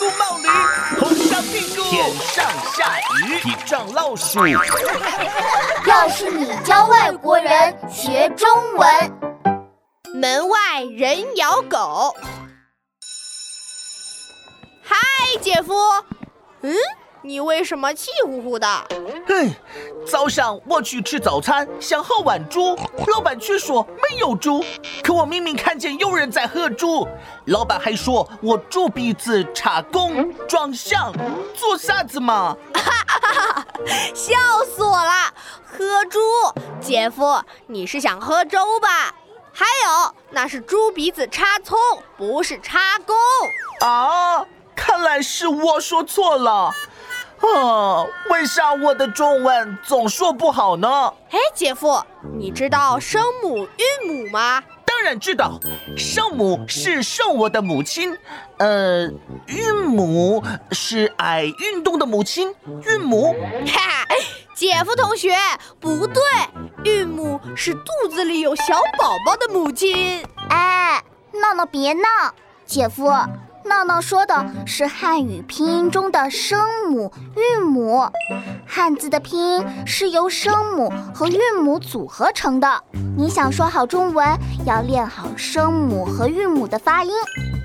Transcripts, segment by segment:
咕冒驴，红烧屁股，天上下雨，地上老鼠。要是你教外国人学中文，门外人咬狗。嗨，姐夫，嗯？你为什么气呼呼的？哼，早上我去吃早餐，想喝碗猪，老板却说没有猪。可我明明看见有人在喝猪，老板还说我猪鼻子插弓装象，做啥子嘛？哈哈哈！笑死我了！喝猪，姐夫，你是想喝粥吧？还有，那是猪鼻子插葱，不是插弓。啊，看来是我说错了。啊，为啥我的中文总说不好呢？哎，姐夫，你知道声母韵母吗？当然知道，声母是生我的母亲，呃，韵母是爱运动的母亲，韵母。哈，姐夫同学不对，韵母是肚子里有小宝宝的母亲。哎，闹闹别闹，姐夫。闹闹说的是汉语拼音中的声母韵母，汉字的拼音是由声母和韵母组合成的。你想说好中文，要练好声母和韵母的发音。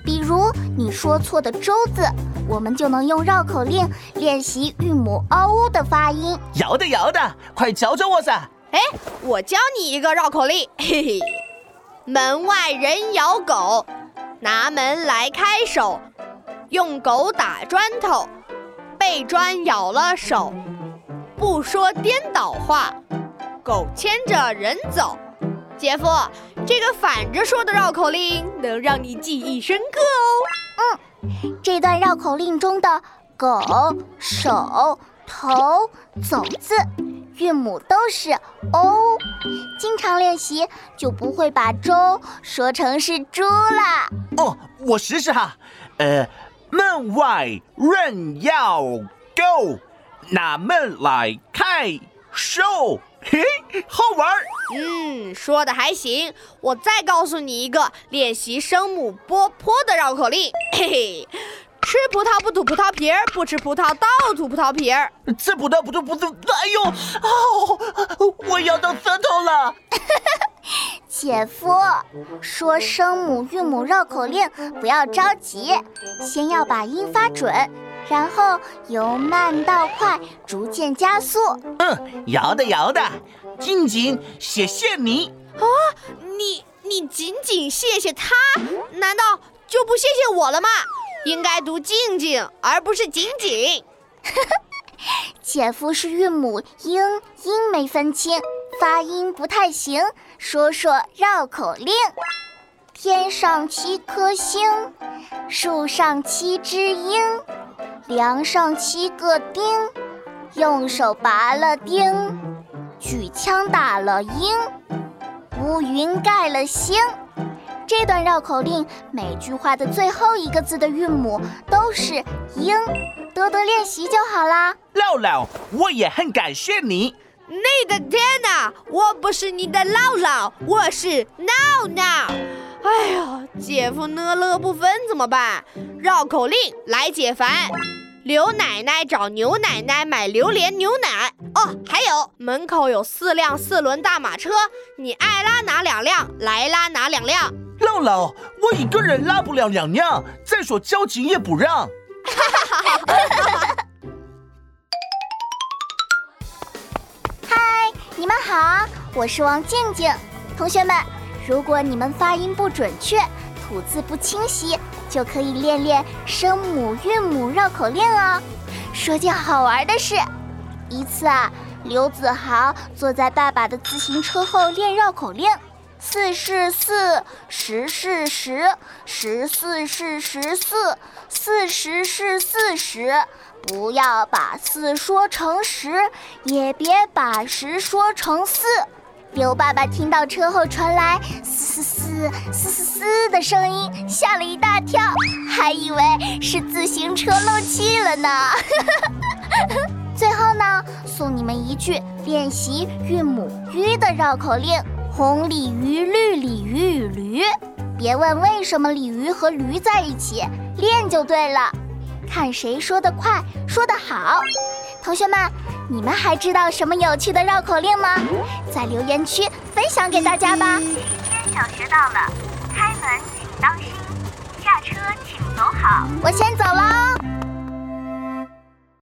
比如你说错的“周”字，我们就能用绕口令练习韵母 “o” 的发音。要的要的，快教教我噻！哎，我教你一个绕口令，嘿嘿，门外人咬狗。拿门来开手，用狗打砖头，被砖咬了手。不说颠倒话，狗牵着人走。姐夫，这个反着说的绕口令能让你记忆深刻哦。嗯，这段绕口令中的狗、手、头、走字。韵母都是 o，经常练习就不会把粥说成是猪了。哦，我试试哈。呃，门外人要 go，拿门来开手。嘿，好玩儿。嗯，说的还行。我再告诉你一个练习声母波波的绕口令。嘿嘿。吃葡萄不吐葡萄皮儿，不吃葡萄倒吐葡萄皮儿。吃葡萄不吐葡萄，哎呦，哦，我咬到舌头了。姐夫，说声母韵母绕口令不要着急，先要把音发准，然后由慢到快逐渐加速。嗯，摇的摇的，静静，谢谢你。啊，你你仅仅谢谢他，难道就不谢谢我了吗？应该读静静，而不是仅仅。姐夫是韵母音音没分清，发音不太行。说说绕口令：天上七颗星，树上七只鹰，梁上七个钉，用手拔了钉，举枪打了鹰，乌云盖了星。这段绕口令每句话的最后一个字的韵母都是英，多多练习就好啦。姥姥，我也很感谢你。你的天哪，我不是你的姥姥，我是闹闹。哎呀，姐夫呢乐不分怎么办？绕口令来解烦。刘奶奶找牛奶奶买榴莲牛奶。哦，还有门口有四辆四轮大马车，你爱拉哪两辆，来拉哪两辆。姥姥，我一个人拉不了两辆，再说交警也不让。嗨，你们好，我是王静静。同学们，如果你们发音不准确，吐字不清晰，就可以练练声母韵母绕口令哦。说件好玩的事，一次啊，刘子豪坐在爸爸的自行车后练绕口令。四是四，十是十，十四是十四，四十是四十。不要把四说成十，也别把十说成四。刘爸爸听到车后传来嘶嘶嘶嘶嘶的声音，吓了一大跳，还以为是自行车漏气了呢。最后呢，送你们一句练习韵母 “ü” 的绕口令。红鲤鱼，绿鲤鱼与驴，别问为什么鲤鱼和驴在一起，练就对了。看谁说得快，说得好。同学们，你们还知道什么有趣的绕口令吗？在留言区分享给大家吧。小学到了，开门请当心，下车请走好。我先走喽。